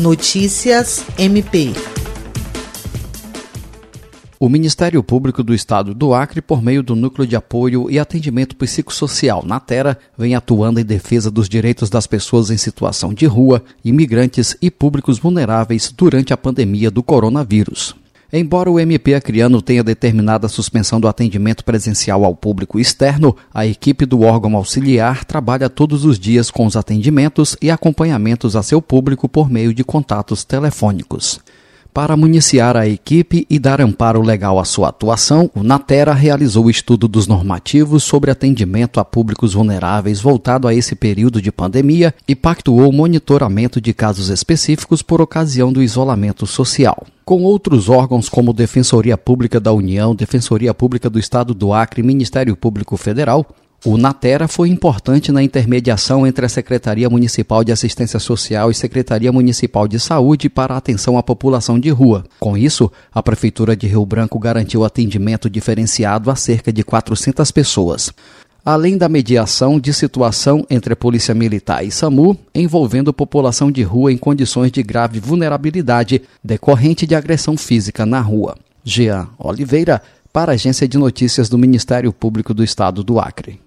Notícias MP. O Ministério Público do Estado do Acre, por meio do Núcleo de Apoio e Atendimento Psicossocial Natera, vem atuando em defesa dos direitos das pessoas em situação de rua, imigrantes e públicos vulneráveis durante a pandemia do coronavírus. Embora o MP Acriano tenha determinado a suspensão do atendimento presencial ao público externo, a equipe do órgão auxiliar trabalha todos os dias com os atendimentos e acompanhamentos a seu público por meio de contatos telefônicos. Para municiar a equipe e dar amparo legal à sua atuação, o Natera realizou o estudo dos normativos sobre atendimento a públicos vulneráveis voltado a esse período de pandemia e pactuou o monitoramento de casos específicos por ocasião do isolamento social. Com outros órgãos como Defensoria Pública da União, Defensoria Pública do Estado do Acre e Ministério Público Federal, o Natera foi importante na intermediação entre a Secretaria Municipal de Assistência Social e Secretaria Municipal de Saúde para a atenção à população de rua. Com isso, a Prefeitura de Rio Branco garantiu atendimento diferenciado a cerca de 400 pessoas. Além da mediação de situação entre a Polícia Militar e SAMU, envolvendo população de rua em condições de grave vulnerabilidade decorrente de agressão física na rua. Jean Oliveira, para a Agência de Notícias do Ministério Público do Estado do Acre.